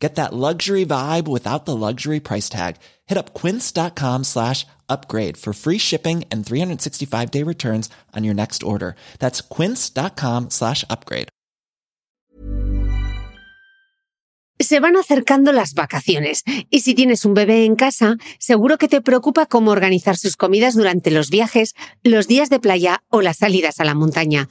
Get that luxury vibe without the luxury price tag. Hit up quince.com slash upgrade for free shipping and 365 day returns on your next order. That's quince.com slash upgrade. Se van acercando las vacaciones y si tienes un bebé en casa, seguro que te preocupa cómo organizar sus comidas durante los viajes, los días de playa o las salidas a la montaña.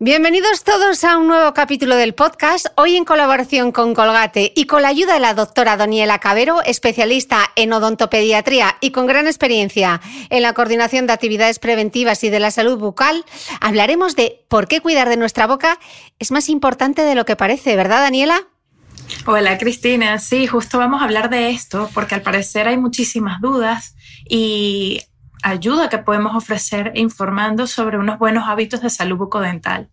Bienvenidos todos a un nuevo capítulo del podcast, hoy en colaboración con Colgate y con la ayuda de la doctora Daniela Cabero, especialista en odontopediatría y con gran experiencia en la coordinación de actividades preventivas y de la salud bucal, hablaremos de por qué cuidar de nuestra boca es más importante de lo que parece, ¿verdad Daniela? Hola Cristina, sí, justo vamos a hablar de esto porque al parecer hay muchísimas dudas y ayuda que podemos ofrecer informando sobre unos buenos hábitos de salud bucodental.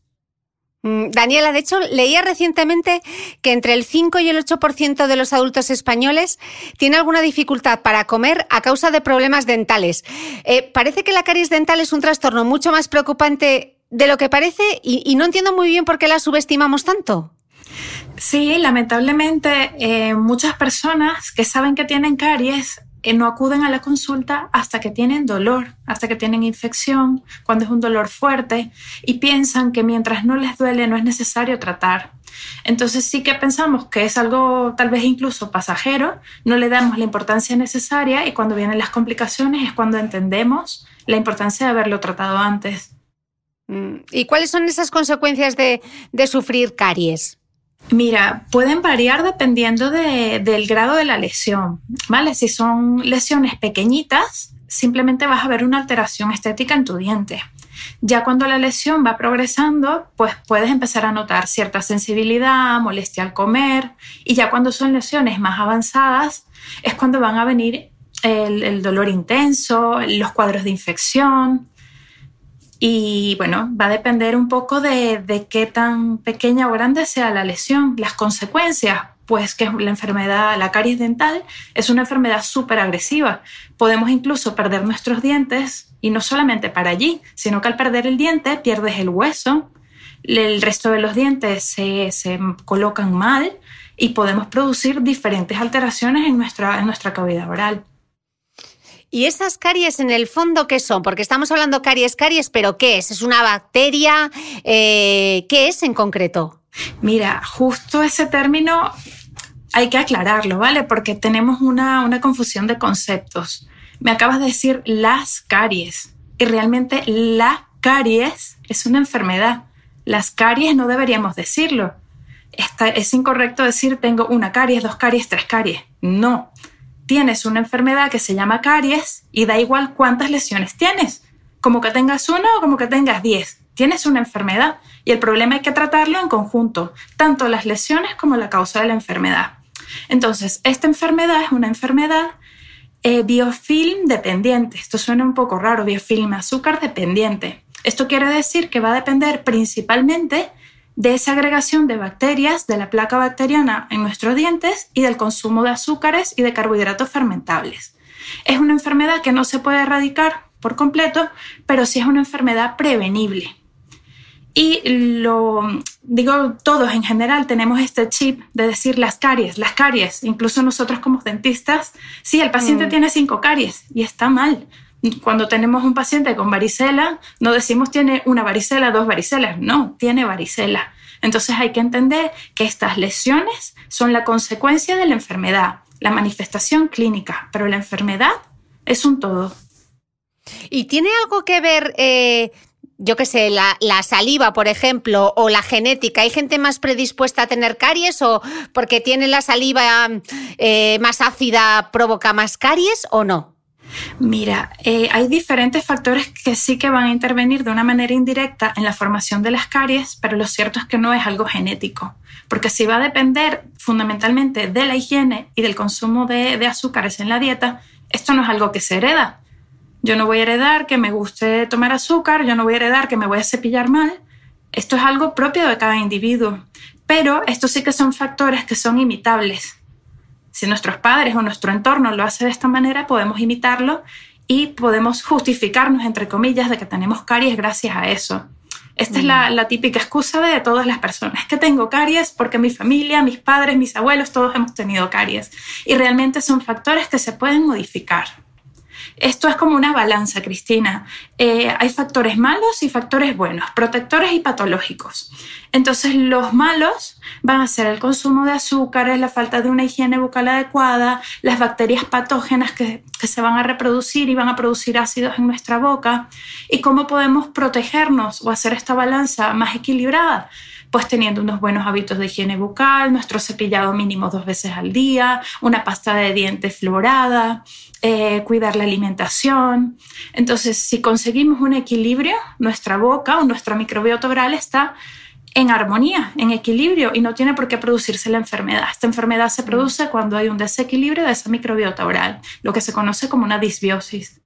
Mm, Daniela, de hecho, leía recientemente que entre el 5 y el 8% de los adultos españoles tiene alguna dificultad para comer a causa de problemas dentales. Eh, parece que la caries dental es un trastorno mucho más preocupante de lo que parece y, no entiendo muy bien por qué la subestimamos tanto. Sí, lamentablemente eh, muchas personas que saben que tienen caries no acuden a la consulta hasta que tienen dolor, hasta que tienen infección, cuando es un dolor fuerte y piensan que mientras no les duele no es necesario tratar. Entonces sí que pensamos que es algo tal vez incluso pasajero, no le damos la importancia necesaria y cuando vienen las complicaciones es cuando entendemos la importancia de haberlo tratado antes. Mm, ¿Y cuáles son esas consecuencias de, de sufrir caries? Mira, pueden variar dependiendo del grado de la lesión, ¿vale? Si son lesiones pequeñitas, simplemente vas a ver una alteración estética en tu diente. Ya cuando la lesión va progresando, pues puedes empezar a notar cierta sensibilidad, molestia al comer, y ya cuando son lesiones más avanzadas, es cuando van a venir el dolor intenso, los cuadros de infección, y bueno, va a depender un poco de, qué tan pequeña o grande sea la lesión, las consecuencias, pues que la enfermedad, la caries dental, es una enfermedad súper agresiva. Podemos incluso perder nuestros dientes y no solamente para allí, sino que al perder el diente pierdes el hueso, el resto de los dientes se, se colocan mal y podemos producir diferentes alteraciones en nuestra, en nuestra cavidad oral. ¿Y esas caries en el fondo qué son? Porque estamos hablando caries, caries, pero ¿qué es? ¿Es una bacteria? Eh, ¿Qué es en concreto? Mira, justo ese término hay que aclararlo, ¿vale? Porque tenemos una, una confusión de conceptos. Me acabas de decir las caries y realmente la caries es una enfermedad. Las caries no deberíamos decirlo. es incorrecto decir tengo una caries, dos caries, tres caries. No, tienes una enfermedad que se llama caries y da igual cuántas lesiones tienes, como que tengas una o como que tengas diez. Tienes una enfermedad y el problema hay que tratarlo en conjunto, tanto las lesiones como la causa de la enfermedad. Entonces, esta enfermedad es una enfermedad eh, biofilm dependiente. Esto suena un poco raro, biofilm azúcar dependiente. Esto quiere decir que va a depender principalmente de esa agregación de bacterias de la placa bacteriana en nuestros dientes y del consumo de azúcares y de carbohidratos fermentables. Es una enfermedad que no se puede erradicar por completo, pero sí es una enfermedad prevenible. Y lo digo, todos en general tenemos este chip de decir las caries, las caries, incluso nosotros como dentistas, sí, el paciente mm. tiene cinco caries y está mal. Cuando tenemos un paciente con varicela, no decimos tiene una varicela, dos varicelas, no, tiene varicela. Entonces hay que entender que estas lesiones son la consecuencia de la enfermedad, la manifestación clínica, pero la enfermedad es un todo. ¿Y tiene algo que ver eh, yo qué sé, la, saliva, por ejemplo, o la genética, ¿hay gente más predispuesta a tener caries o porque tiene la saliva eh, más ácida provoca más caries o no? Mira, eh, hay diferentes factores que sí que van a intervenir de una manera indirecta en la formación de las caries, pero lo cierto es que no es algo genético, porque si va a depender fundamentalmente de la higiene y del consumo de azúcares en la dieta, esto no es algo que se hereda, yo no voy a heredar que me guste tomar azúcar, yo no voy a heredar que me voy a cepillar mal. Esto es algo propio de cada individuo. Pero estos sí que son factores que son imitables. Si nuestros padres o nuestro entorno lo hace de esta manera, podemos imitarlo y podemos justificarnos, entre comillas, de que tenemos caries gracias a eso. Esta es la, la, típica excusa de todas las personas, que tengo caries porque mi familia, mis padres, mis abuelos, todos hemos tenido caries. Y realmente son factores que se pueden modificar. Esto es como una balanza, Cristina. Eh, hay factores malos y factores buenos, protectores y patológicos. Entonces, los malos van a ser el consumo de azúcares, la falta de una higiene bucal adecuada, las bacterias patógenas que, que se van a reproducir y van a producir ácidos en nuestra boca. ¿Y cómo podemos protegernos o hacer esta balanza más equilibrada? Pues teniendo unos buenos hábitos de higiene bucal, nuestro cepillado mínimo dos veces al día, una pasta de dientes florada, eh, cuidar la alimentación. Entonces, si conseguimos un equilibrio, nuestra boca o nuestra microbiota oral está en armonía, en equilibrio y no tiene por qué producirse la enfermedad. Esta enfermedad se produce cuando hay un desequilibrio de esa microbiota oral, lo que se conoce como una disbiosis.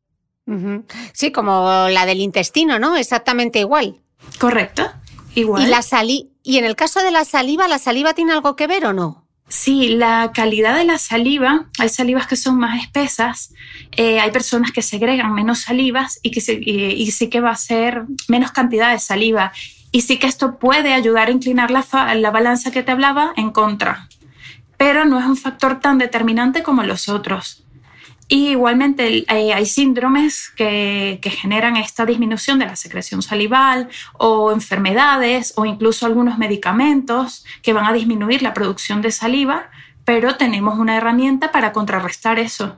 Sí, como la del intestino, ¿no? Exactamente igual. Correcto, igual. ¿Y la, sali y en el caso de la saliva, ¿la saliva tiene algo que ver o no? Sí, la calidad de la saliva, hay salivas que son más espesas, eh, hay personas que segregan menos salivas y, que y, sí que va a ser menos cantidad de saliva. Y sí que esto puede ayudar a inclinar la, la balanza que te hablaba en contra, pero no es un factor tan determinante como los otros. Y igualmente eh, hay síndromes que, generan esta disminución de la secreción salival o enfermedades o incluso algunos medicamentos que van a disminuir la producción de saliva, pero tenemos una herramienta para contrarrestar eso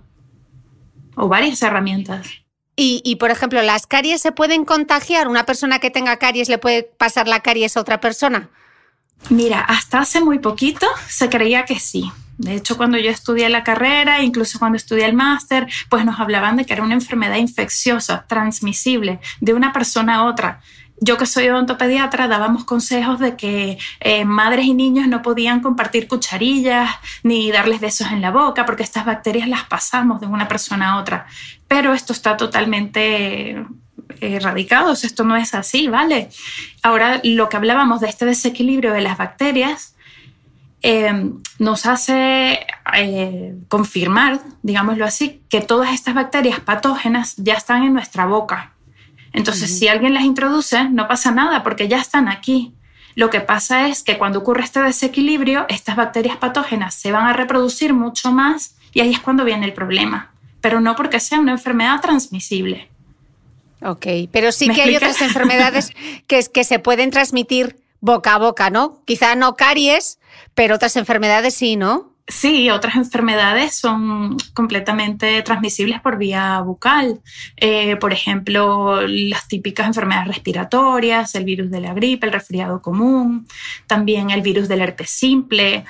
o varias herramientas. Y, y, por ejemplo, ¿las caries se pueden contagiar? ¿Una persona que tenga caries le puede pasar la caries a otra persona? Mira, hasta hace muy poquito se creía que sí. De hecho, cuando yo estudié la carrera, incluso cuando estudié el máster, pues nos hablaban de que era una enfermedad infecciosa, transmisible, de una persona a otra. Yo que soy odontopediatra, dábamos consejos de que eh, madres y niños no podían compartir cucharillas ni darles besos en la boca porque estas bacterias las pasamos de una persona a otra. Pero esto está totalmente erradicado, esto no es así, ¿vale? Ahora, lo que hablábamos de este desequilibrio de las bacterias, Em, nos hace eh, confirmar, digámoslo así, que todas estas bacterias patógenas ya están en nuestra boca. Entonces, si alguien las introduce, no pasa nada porque ya están aquí. Lo que pasa es que cuando ocurre este desequilibrio, estas bacterias patógenas se van a reproducir mucho más y ahí es cuando viene el problema. Pero no porque sea una enfermedad transmisible. Ok, pero sí que hay otras enfermedades que, que se pueden transmitir boca a boca, ¿no? Quizá no caries, pero otras enfermedades sí, ¿no? Sí, otras enfermedades son completamente transmisibles por vía bucal. Eh, por ejemplo, las típicas enfermedades respiratorias, el virus de la gripe, el resfriado común, también el virus del herpes simple.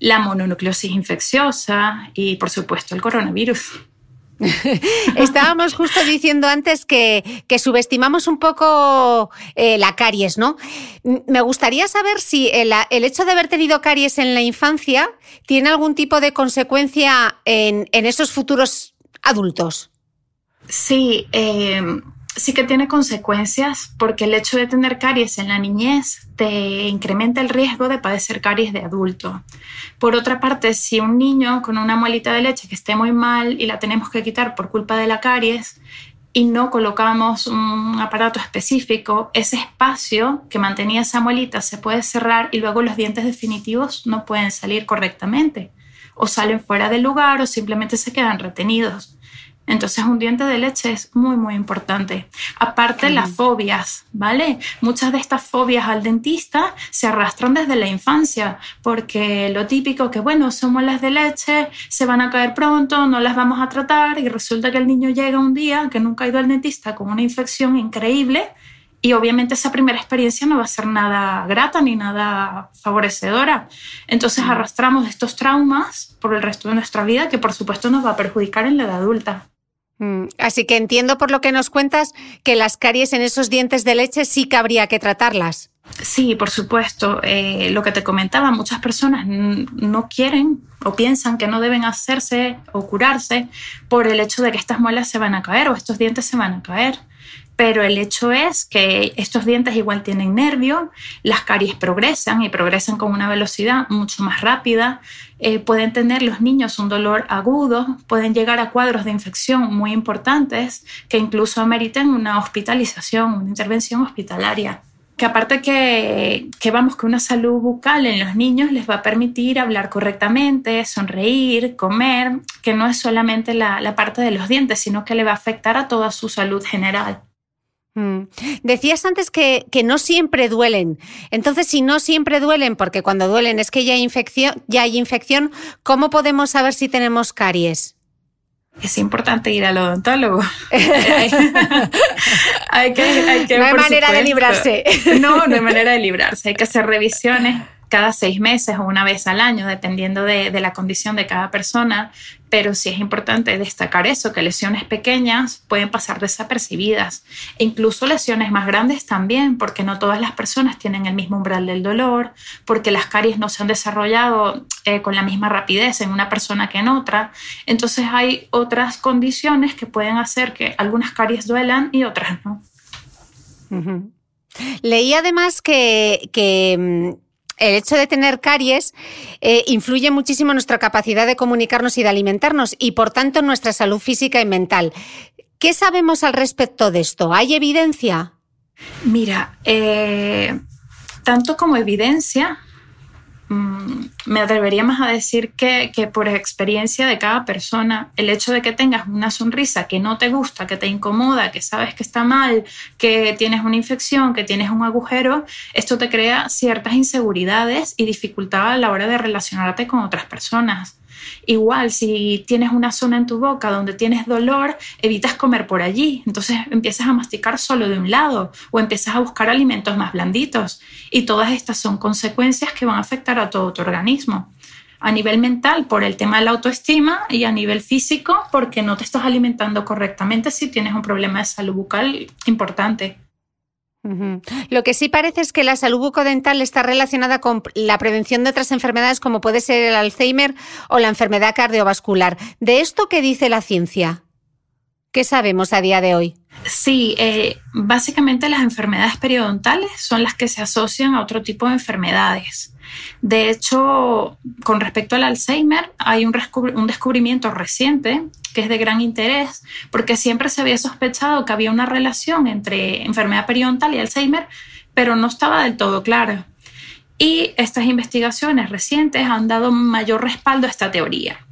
la mononucleosis infecciosa y, por supuesto, el coronavirus. Estábamos justo diciendo antes que, subestimamos un poco eh, la caries, ¿no? Me gustaría saber si el, hecho de haber tenido caries en la infancia tiene algún tipo de consecuencia en, esos futuros adultos. Sí, eh, sí que tiene consecuencias porque el hecho de tener caries en la niñez te incrementa el riesgo de padecer caries de adulto. Por otra parte, si un niño con una muelita de leche que esté muy mal y la tenemos que quitar por culpa de la caries y no colocamos un aparato específico, ese espacio que mantenía esa muelita se puede cerrar y luego los dientes definitivos no pueden salir correctamente o salen fuera del lugar o simplemente se quedan retenidos. Entonces un diente de leche es muy, muy importante. Aparte las fobias, ¿vale? Muchas de estas fobias al dentista se arrastran desde la infancia, porque lo típico que, bueno, somos las de leche, se van a caer pronto, no las vamos a tratar y resulta que el niño llega un día que nunca ha ido al dentista con una infección increíble y obviamente esa primera experiencia no va a ser nada grata ni nada favorecedora. Entonces arrastramos estos traumas por el resto de nuestra vida que por supuesto nos va a perjudicar en la edad adulta. Mm, así que entiendo por lo que nos cuentas que las caries en esos dientes de leche sí que habría que tratarlas. Sí, por supuesto. Eh, lo que te comentaba, muchas personas no quieren o piensan que no deben hacerse o curarse por el hecho de que estas muelas se van a caer o estos dientes se van a caer pero el hecho es que estos dientes igual tienen nervio, las caries progresan y progresan con una velocidad mucho más rápida, eh, pueden tener los niños un dolor agudo, pueden llegar a cuadros de infección muy importantes que incluso ameriten una hospitalización, una intervención hospitalaria que aparte que, que, vamos que una salud bucal en los niños les va a permitir hablar correctamente, sonreír, comer, que no es solamente la, la parte de los dientes, sino que le va a afectar a toda su salud general. Mm. Decías antes que, no siempre duelen. Entonces, si no siempre duelen, porque cuando duelen es que ya hay infección, ya hay infección, ¿cómo podemos saber si tenemos caries? Es importante ir al odontólogo. hay que, no hay manera de librarse. no, no hay manera de librarse. Hay que hacer revisiones cada seis meses o una vez al año, dependiendo de, la condición de cada persona, pero sí es importante destacar eso, que lesiones pequeñas pueden pasar desapercibidas, e incluso lesiones más grandes también, porque no todas las personas tienen el mismo umbral del dolor, porque las caries no se han desarrollado eh, con la misma rapidez en una persona que en otra, entonces hay otras condiciones que pueden hacer que algunas caries duelan y otras no. Leí además que, que mm, el hecho de tener caries eh, influye muchísimo en nuestra capacidad de comunicarnos y de alimentarnos y por tanto en nuestra salud física y mental. ¿Qué sabemos al respecto de esto? ¿Hay evidencia? Mira, eh, tanto como evidencia, me atrevería más a decir que, que, por experiencia de cada persona, el hecho de que tengas una sonrisa que no te gusta, que te incomoda, que sabes que está mal, que tienes una infección, que tienes un agujero, esto te crea ciertas inseguridades y dificultad a la hora de relacionarte con otras personas. Igual, si tienes una zona en tu boca donde tienes dolor, evitas comer por allí. Entonces empiezas a masticar solo de un lado o empiezas a buscar alimentos más blanditos. Y todas estas son consecuencias que van a afectar a todo tu organismo. A nivel mental, por el tema de la autoestima y a nivel físico, porque no te estás alimentando correctamente si tienes un problema de salud bucal importante. Lo que sí parece es que la salud bucodental está relacionada con la prevención de otras enfermedades como puede ser el Alzheimer o la enfermedad cardiovascular. ¿De esto qué dice la ciencia? ¿Qué sabemos a día de hoy? Sí, eh, básicamente las enfermedades periodontales son las que se asocian a otro tipo de enfermedades. De hecho, con respecto al Alzheimer, hay un, descubrimiento reciente que es de gran interés, porque siempre se había sospechado que había una relación entre enfermedad periodontal y Alzheimer, pero no estaba del todo clara. Y estas investigaciones recientes han dado mayor respaldo a esta teoría.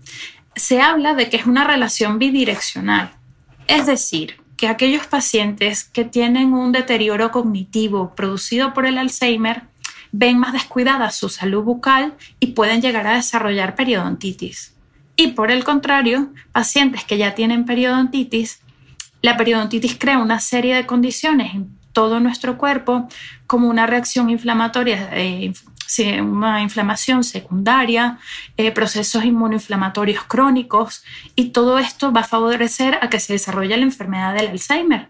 Se habla de que es una relación bidireccional, es decir, que aquellos pacientes que tienen un deterioro cognitivo producido por el Alzheimer ven más descuidada su salud bucal y pueden llegar a desarrollar periodontitis. Y por el contrario, pacientes que ya tienen periodontitis, la periodontitis crea una serie de condiciones en todo nuestro cuerpo, como una reacción inflamatoria eh, una inflamación secundaria, eh, procesos inmunoinflamatorios crónicos y todo esto va a favorecer a que se desarrolle la enfermedad del Alzheimer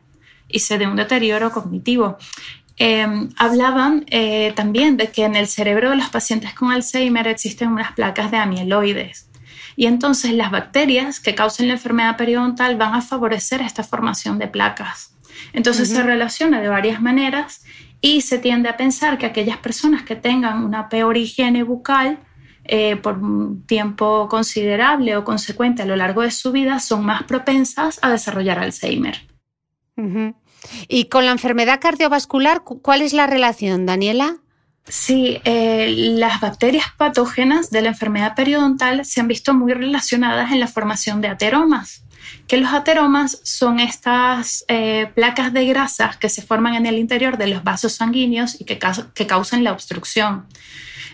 y se dé un deterioro cognitivo. Em, hablaban eh, también de que en el cerebro de los pacientes con Alzheimer existen unas placas de amiloides. Y entonces las bacterias que causan la enfermedad periodontal van a favorecer esta formación de placas. Entonces se relaciona de varias maneras y se tiende a pensar que aquellas personas que tengan una peor higiene bucal eh, por un tiempo considerable o consecuente a lo largo de su vida son más propensas a desarrollar Alzheimer. ¿Y con la enfermedad cardiovascular, cuál es la relación, Daniela? Sí, eh, las bacterias patógenas de la enfermedad periodontal se han visto muy relacionadas en la formación de ateromas, que los ateromas son estas eh, placas de grasas que se forman en el interior de los vasos sanguíneos y que, que causan la obstrucción.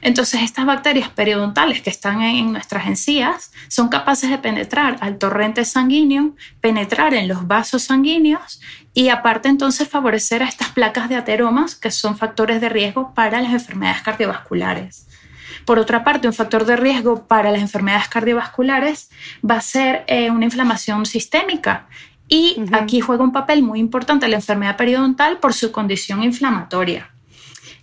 Entonces, estas bacterias periodontales que están en nuestras encías son capaces de penetrar al torrente sanguíneo, penetrar en los vasos sanguíneos y aparte entonces favorecer a estas placas de ateromas que son factores de riesgo para las enfermedades cardiovasculares. Por otra parte, un factor de riesgo para las enfermedades cardiovasculares va a ser eh, una inflamación sistémica. Y aquí juega un papel muy importante la enfermedad periodontal por su condición inflamatoria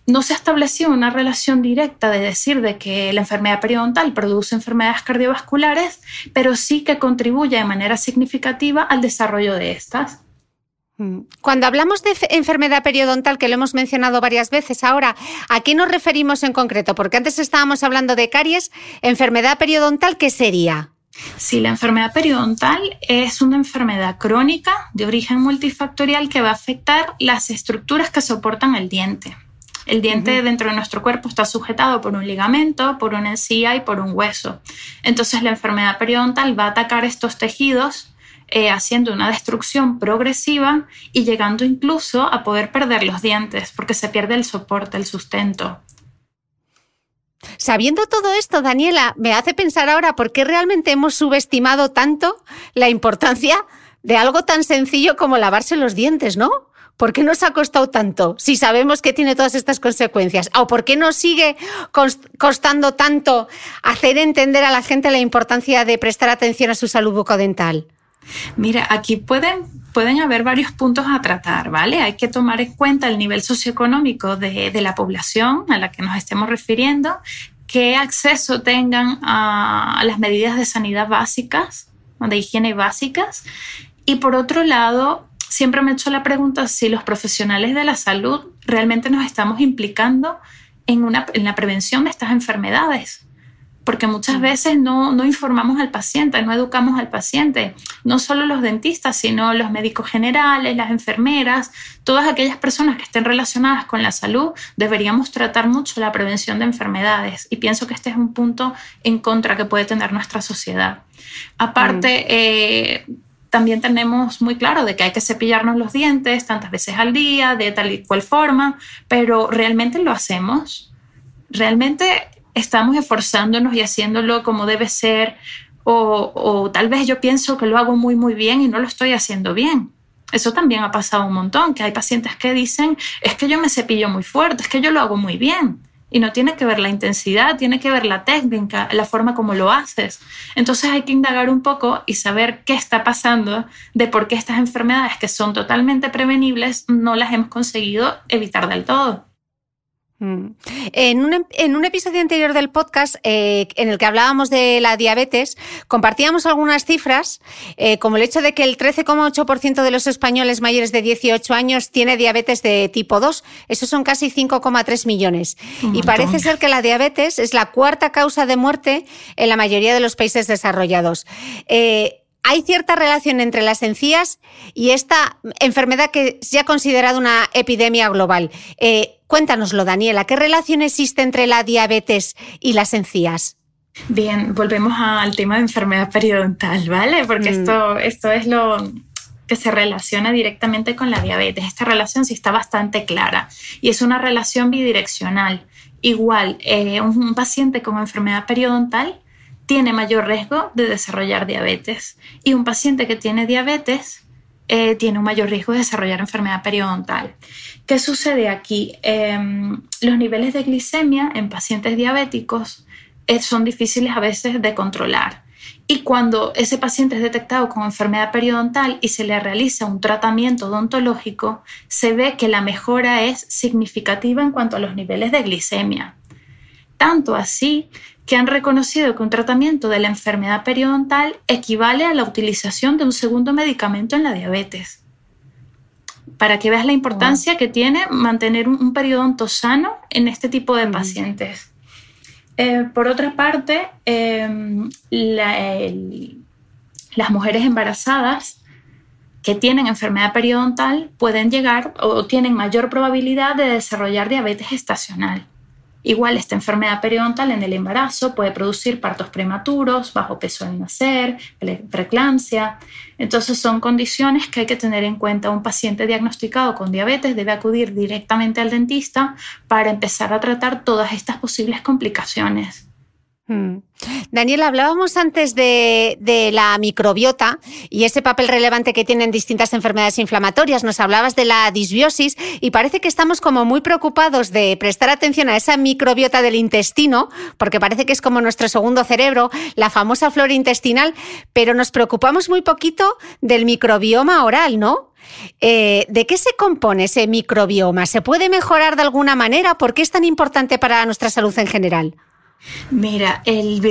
no se ha establecido una relación directa de decir de que la enfermedad periodontal produce enfermedades cardiovasculares, pero sí que contribuye de manera significativa al desarrollo de estas. Mm. Cuando hablamos de enfermedad periodontal, que lo hemos mencionado varias veces ahora, ¿a qué nos referimos en concreto? Porque antes estábamos hablando de caries, enfermedad periodontal, ¿qué sería? Sí, la enfermedad periodontal es una enfermedad crónica de origen multifactorial que va a afectar las estructuras que soportan el diente. El diente dentro de nuestro cuerpo está sujetado por un ligamento, por una encía y por un hueso. Entonces la enfermedad periodontal va a atacar estos tejidos eh, haciendo una destrucción progresiva y llegando incluso a poder perder los dientes porque se pierde el soporte, el sustento. Sabiendo todo esto, Daniela, me hace pensar ahora por qué realmente hemos subestimado tanto la importancia de algo tan sencillo como lavarse los dientes, ¿no? ¿Por qué nos ha costado tanto si sabemos que tiene todas estas consecuencias? ¿O por qué nos sigue costando tanto hacer entender a la gente la importancia de prestar atención a su salud bucodental? Mira, aquí pueden, pueden haber varios puntos a tratar, ¿vale? Hay que tomar en cuenta el nivel socioeconómico de, de la población a la que nos estemos refiriendo, qué acceso tengan a las medidas de sanidad básicas, de higiene básicas, y por otro lado, siempre me he hecho la pregunta si los profesionales de la salud realmente nos estamos implicando en, una, en la prevención de estas enfermedades. Porque muchas veces no, no informamos al paciente, no educamos al paciente. No solo los dentistas, sino los médicos generales, las enfermeras, todas aquellas personas que estén relacionadas con la salud, deberíamos tratar mucho la prevención de enfermedades. Y pienso que este es un punto en contra que puede tener nuestra sociedad. Aparte, eh, también tenemos muy claro de que hay que cepillarnos los dientes tantas veces al día, de tal y cual forma, pero ¿realmente lo hacemos? ¿Realmente estamos esforzándonos y haciéndolo como debe ser? O, o tal vez yo pienso que lo hago muy, muy bien y no lo estoy haciendo bien. Eso también ha pasado un montón, que hay pacientes que dicen, es que yo me cepillo muy fuerte, es que yo lo hago muy bien. Y no tiene que ver la intensidad, tiene que ver la técnica, la forma como lo haces. Entonces hay que indagar un poco y saber qué está pasando, de por qué estas enfermedades que son totalmente prevenibles no las hemos conseguido evitar del todo. Mm. En un, episodio anterior del podcast, eh, en el que hablábamos de la diabetes, compartíamos algunas cifras, eh, como el hecho de que el 13,8% de los españoles mayores de 18 años tiene diabetes de tipo 2. Esos son casi 5,3 millones. y parece ser que la diabetes es la cuarta causa de muerte en la mayoría de los países desarrollados. Eh, hay cierta relación entre las encías y esta enfermedad que es ya considerada una epidemia global. Eh, cuéntanoslo, Daniela, ¿qué relación existe entre la diabetes y las encías? Bien, volvemos al tema de enfermedad periodontal, ¿vale? Porque mm. esto, esto es lo que se relaciona directamente con la diabetes. Esta relación sí está bastante clara y es una relación bidireccional. Igual, eh, un paciente con enfermedad periodontal tiene mayor riesgo de desarrollar diabetes. Y un paciente que tiene diabetes eh, tiene un mayor riesgo de desarrollar enfermedad periodontal. ¿Qué sucede aquí? Em, los niveles de glicemia en pacientes diabéticos eh, son difíciles a veces de controlar. Y cuando ese paciente es detectado con enfermedad periodontal y se le realiza un tratamiento odontológico, se ve que la mejora es significativa en cuanto a los niveles de glicemia. Tanto así que han reconocido que un tratamiento de la enfermedad periodontal equivale a la utilización de un segundo medicamento en la diabetes. Para que veas la importancia que tiene mantener un, periodonto sano en este tipo de pacientes. Eh, por otra parte, em, las mujeres embarazadas que tienen enfermedad periodontal pueden llegar o tienen mayor probabilidad de desarrollar diabetes gestacional. Igual esta enfermedad periodontal en el embarazo puede producir partos prematuros, bajo peso al nacer, preeclampsia. Entonces son condiciones que hay que tener en cuenta. Un paciente diagnosticado con diabetes debe acudir directamente al dentista para empezar a tratar todas estas posibles complicaciones. Mm. Daniel, hablábamos antes de, la microbiota y ese papel relevante que tienen distintas enfermedades inflamatorias. Nos hablabas de la disbiosis y parece que estamos como muy preocupados de prestar atención a esa microbiota del intestino, porque parece que es como nuestro segundo cerebro, la famosa flora intestinal, pero nos preocupamos muy poquito del microbioma oral, ¿no? Eh, ¿De qué se compone ese microbioma? ¿Se puede mejorar de alguna manera? ¿Por qué es tan importante para nuestra salud en general? Mira, el,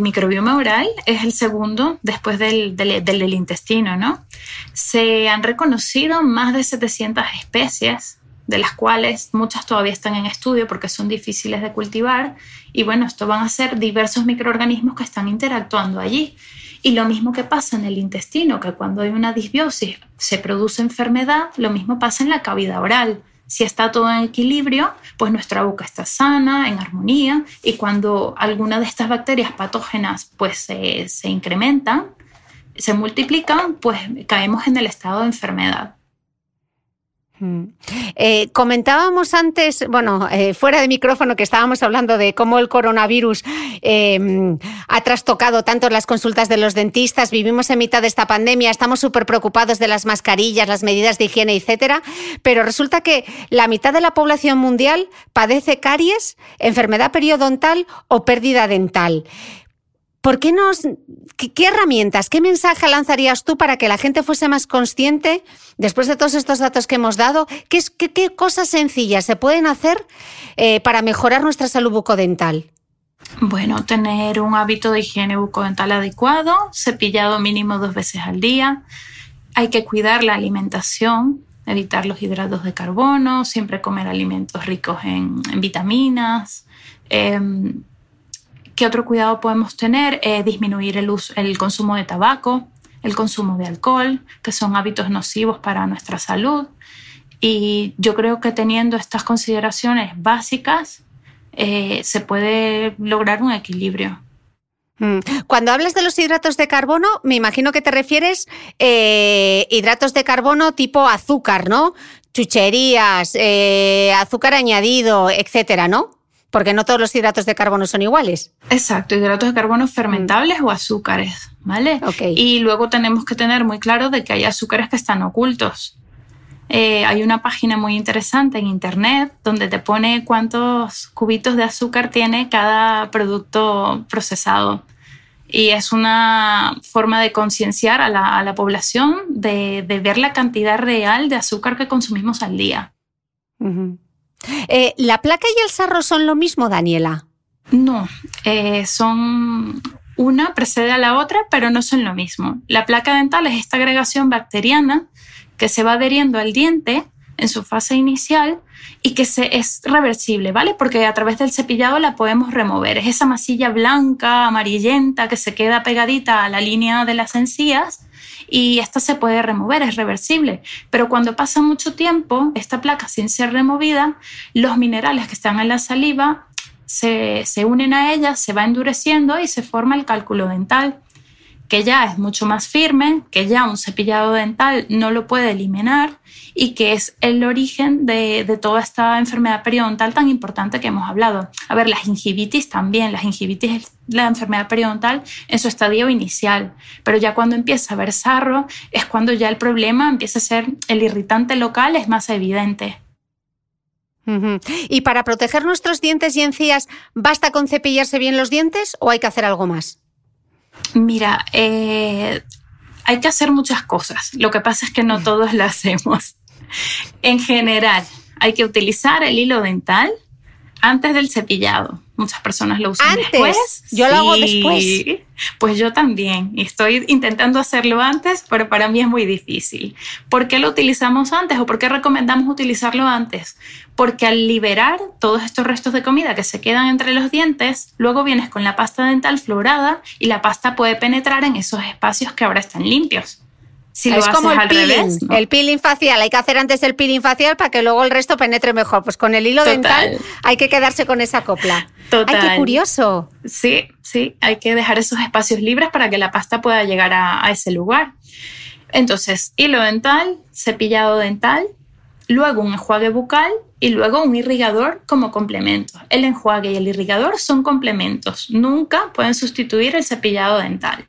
microbioma oral es el segundo después del, del, intestino, ¿no? Se han reconocido más de 700 especies, de las cuales muchas todavía están en estudio porque son difíciles de cultivar. Y bueno, esto van a ser diversos microorganismos que están interactuando allí. Y lo mismo que pasa en el intestino, que cuando hay una disbiosis se produce enfermedad, lo mismo pasa en la cavidad oral. Si está todo en equilibrio, pues nuestra boca está sana, en armonía, y cuando alguna de estas bacterias patógenas pues se, se incrementan, se multiplican, pues caemos en el estado de enfermedad. Eh, comentábamos antes, bueno, eh, fuera de micrófono, que estábamos hablando de cómo el coronavirus em, ha trastocado tanto las consultas de los dentistas. Vivimos en mitad de esta pandemia, estamos súper preocupados de las mascarillas, las medidas de higiene, etcétera. Pero resulta que la mitad de la población mundial padece caries, enfermedad periodontal o pérdida dental. ¿Por qué nos, qué, herramientas, qué mensaje lanzarías tú para que la gente fuese más consciente, después de todos estos datos que hemos dado, qué, qué, cosas sencillas se pueden hacer eh, para mejorar nuestra salud bucodental? Bueno, tener un hábito de higiene bucodental adecuado, cepillado mínimo dos veces al día. Hay que cuidar la alimentación, evitar los hidratos de carbono, siempre comer alimentos ricos en, vitaminas. Em, ¿Qué otro cuidado podemos tener? Eh, disminuir el, consumo de tabaco, el consumo de alcohol, que son hábitos nocivos para nuestra salud. Y yo creo que teniendo estas consideraciones básicas, eh, se puede lograr un equilibrio. Mm. Cuando hablas de los hidratos de carbono, me imagino que te refieres eh, hidratos de carbono tipo azúcar, ¿no? Chucherías, azúcar añadido, etcétera, ¿no? Porque no todos los hidratos de carbono son iguales. Exacto, hidratos de carbono fermentables o azúcares, ¿vale? Y luego tenemos que tener muy claro de que hay azúcares que están ocultos. Eh, hay una página muy interesante en internet donde te pone cuántos cubitos de azúcar tiene cada producto procesado. Y es una forma de concienciar a la, población de, ver la cantidad real de azúcar que consumimos al día. Eh, ¿La placa y el sarro son lo mismo, Daniela? No, eh, son una precede a la otra, pero no son lo mismo. La placa dental es esta agregación bacteriana que se va adheriendo al diente en su fase inicial y que se, es reversible, ¿vale? Porque a través del cepillado la podemos remover. Es esa masilla blanca, amarillenta que se queda pegadita a la línea de las encías y esta se puede remover, es reversible. Pero cuando pasa mucho tiempo, esta placa sin ser removida, los minerales que están en la saliva se, se unen a ella, se va endureciendo y se forma el cálculo dental que ya es mucho más firme, que ya un cepillado dental no lo puede eliminar y que es el origen de, de, toda esta enfermedad periodontal tan importante que hemos hablado. A ver, la gingivitis también, la gingivitis es la enfermedad periodontal en su estadio inicial, pero ya cuando empieza a haber sarro es cuando ya el problema empieza a ser el irritante local es más evidente. ¿Y para proteger nuestros dientes y encías, basta con cepillarse bien los dientes o hay que hacer algo más? Mira, eh, hay que hacer muchas cosas. Lo que pasa es que no todos lo hacemos. En general, hay que utilizar el hilo dental antes del cepillado. Muchas personas lo usan ¿Antes? después. Yo lo hago después. Pues yo también. Estoy intentando hacerlo antes, pero para mí es muy difícil. ¿Por qué lo utilizamos antes o por qué recomendamos utilizarlo antes? Porque al liberar todos estos restos de comida que se quedan entre los dientes, luego vienes con la pasta dental florada y la pasta puede penetrar en esos espacios que ahora están limpios. Si es como el peeling, revés, ¿no? el peeling facial. Hay que hacer antes el peeling facial para que luego el resto penetre mejor. Pues con el hilo Total. dental hay que quedarse con esa copla. Total. ¡Ay, qué curioso! Sí, sí, hay que dejar esos espacios libres para que la pasta pueda llegar a, a ese lugar. Entonces, hilo dental, cepillado dental, luego un enjuague bucal y luego un irrigador como complemento. El enjuague y el irrigador son complementos, nunca pueden sustituir el cepillado dental.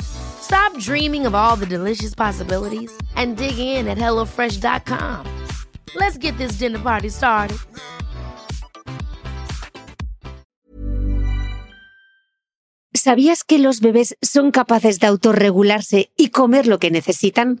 Stop dreaming of all the delicious possibilities and dig in at HelloFresh.com. Let's get this dinner party started. ¿Sabías que los bebés son capaces de autorregularse y comer lo que necesitan?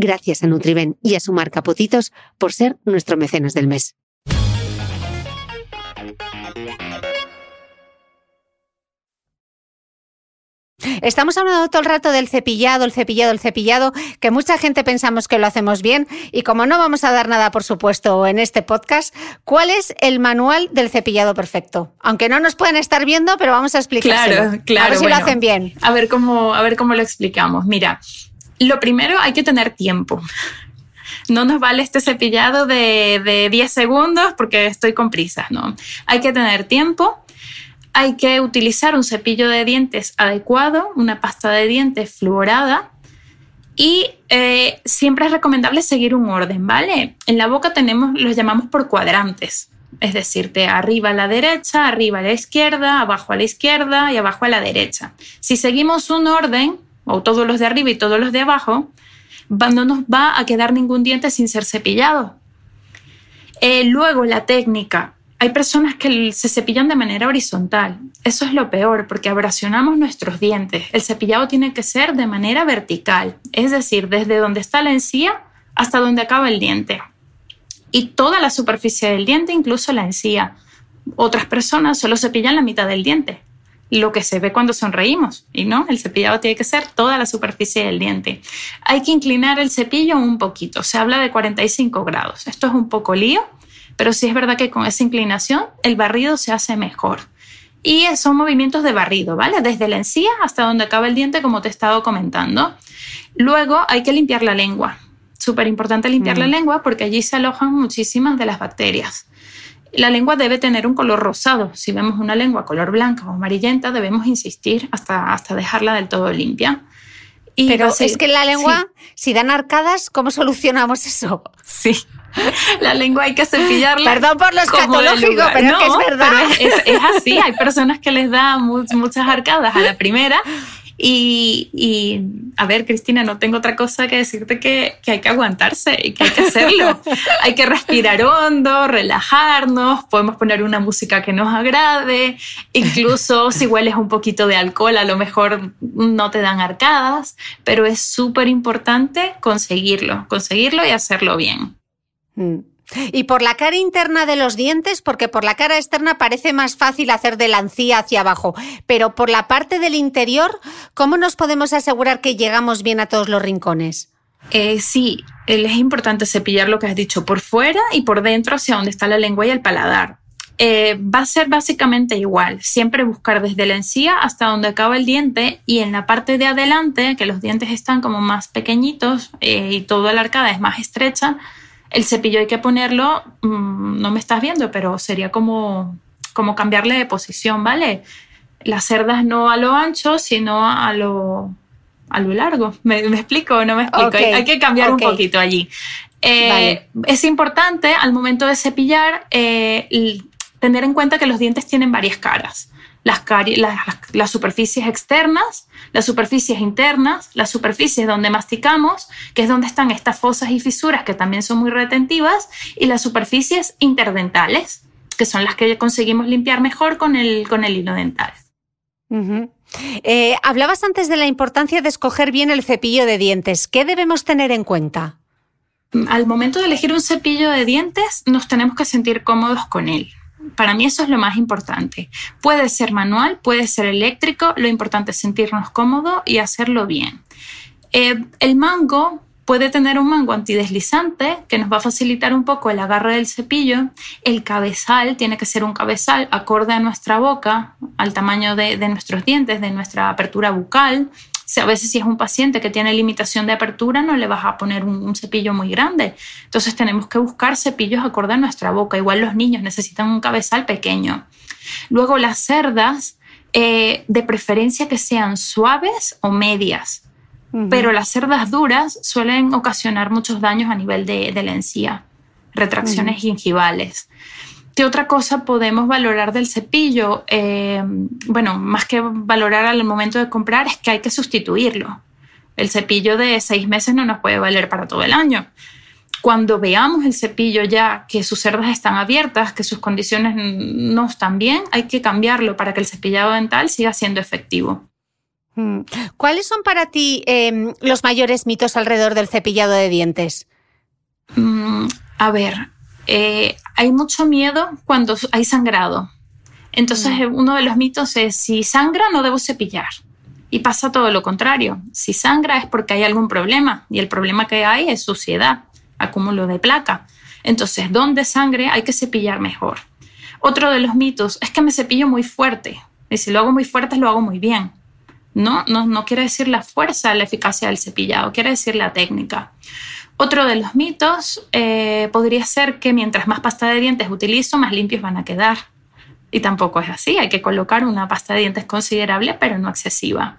Gracias a Nutriben y a su marca Potitos por ser nuestro mecenas del mes. Estamos hablando todo el rato del cepillado, el cepillado, el cepillado, que mucha gente pensamos que lo hacemos bien y como no vamos a dar nada, por supuesto, en este podcast, ¿cuál es el manual del cepillado perfecto? Aunque no nos pueden estar viendo, pero vamos a explicarlo. Claro, claro. A ver si bueno, lo hacen bien. A ver cómo, a ver cómo lo explicamos. Mira, lo primero hay que tener tiempo. No nos vale este cepillado de, de 10 segundos porque estoy con prisas, ¿no? Hay que tener tiempo, hay que utilizar un cepillo de dientes adecuado, una pasta de dientes fluorada y eh, siempre es recomendable seguir un orden, ¿vale? En la boca tenemos, los llamamos por cuadrantes, es decir, de arriba a la derecha, arriba a la izquierda, abajo a la izquierda y abajo a la derecha. Si seguimos un orden, o todos los de arriba y todos los de abajo, no nos va a quedar ningún diente sin ser cepillado. Eh, luego, la técnica. Hay personas que se cepillan de manera horizontal. Eso es lo peor porque abrasionamos nuestros dientes. El cepillado tiene que ser de manera vertical, es decir, desde donde está la encía hasta donde acaba el diente. Y toda la superficie del diente, incluso la encía. Otras personas solo cepillan la mitad del diente lo que se ve cuando sonreímos. Y no, el cepillado tiene que ser toda la superficie del diente. Hay que inclinar el cepillo un poquito. Se habla de 45 grados. Esto es un poco lío, pero sí es verdad que con esa inclinación el barrido se hace mejor. Y son movimientos de barrido, ¿vale? Desde la encía hasta donde acaba el diente, como te he estado comentando. Luego hay que limpiar la lengua. Súper importante limpiar la mm. lengua porque allí se alojan muchísimas de las bacterias. La lengua debe tener un color rosado. Si vemos una lengua color blanca o amarillenta, debemos insistir hasta, hasta dejarla del todo limpia. Pero es que la lengua, si dan arcadas, ¿cómo solucionamos eso? Sí. La lengua hay que cepillarla. Perdón por lo escatológico, pero es verdad. es, así. Hay personas que les da muchas arcadas a la primera y, a ver, Cristina, no tengo otra cosa que decirte que, hay que aguantarse y que hay que hacerlo. hay que respirar hondo, relajarnos, podemos poner una música que nos agrade, incluso si hueles un poquito de alcohol, a lo mejor no te dan arcadas, pero es súper importante conseguirlo, conseguirlo y hacerlo bien. Mm. Y por la cara interna de los dientes, porque por la cara externa parece más fácil hacer de la encía hacia abajo, pero por la parte del interior, ¿cómo nos podemos asegurar que llegamos bien a todos los rincones? Eh, sí, es importante cepillar lo que has dicho por fuera y por dentro hacia donde está la lengua y el paladar. Eh, va a ser básicamente igual, siempre buscar desde la encía hasta donde acaba el diente y en la parte de adelante, que los dientes están como más pequeñitos eh, y toda la arcada es más estrecha, el cepillo hay que ponerlo, mm, no me estás viendo, pero sería como, como cambiarle de posición, ¿vale? Las cerdas no a lo ancho, sino a lo, a lo largo. ¿Me, explico o no me explico? Hay, que cambiar un poquito allí. Eh, es importante al momento de cepillar eh, tener en cuenta que los dientes tienen varias caras las, superficies externas, las superficies internas, las superficies donde masticamos, que es donde están estas fosas y fisuras que también son muy retentivas, y las superficies interdentales, que son las que conseguimos limpiar mejor con el, con el hilo dental. Eh, hablabas antes de la importancia de escoger bien el cepillo de dientes. ¿Qué debemos tener en cuenta? Al momento de elegir un cepillo de dientes, nos tenemos que sentir cómodos con él. Para mí eso es lo más importante. Puede ser manual, puede ser eléctrico, lo importante es sentirnos cómodos y hacerlo bien. Eh, el mango puede tener un mango antideslizante que nos va a facilitar un poco el agarre del cepillo. El cabezal tiene que ser un cabezal acorde a nuestra boca, al tamaño de nuestros dientes, de nuestra apertura bucal a veces si es un paciente que tiene limitación de apertura, no le vas a poner un, cepillo muy grande. Entonces tenemos que buscar cepillos acorde a nuestra boca. Igual los niños necesitan un cabezal pequeño. Luego las cerdas, eh, de preferencia que sean suaves o medias. Pero las cerdas duras suelen ocasionar muchos daños a nivel de, la encía, retracciones gingivales. ¿Qué otra cosa podemos valorar del cepillo? Eh, bueno, más que valorar al momento de comprar, es que hay que sustituirlo. El cepillo de seis meses no nos puede valer para todo el año. Cuando veamos el cepillo ya que sus cerdas están abiertas, que sus condiciones no están bien, hay que cambiarlo para que el cepillado dental siga siendo efectivo. Mm. ¿Cuáles son para ti em, los mayores mitos alrededor del cepillado de dientes? Mm, a ver, eh, hay mucho miedo cuando hay sangrado. Entonces, mm. uno de los mitos es, si sangra, no debo cepillar. Y pasa todo lo contrario. Si sangra es porque hay algún problema y el problema que hay es suciedad, acúmulo de placa. Entonces, donde sangre hay que cepillar mejor. Otro de los mitos es que me cepillo muy fuerte. Y si lo hago muy fuerte, lo hago muy bien. No, no, no quiere decir la fuerza, la eficacia del cepillado, quiere decir la técnica. Otro de los mitos eh, podría ser que mientras más pasta de dientes utilizo, más limpios van a quedar. Y tampoco es así, hay que colocar una pasta de dientes considerable, pero no excesiva.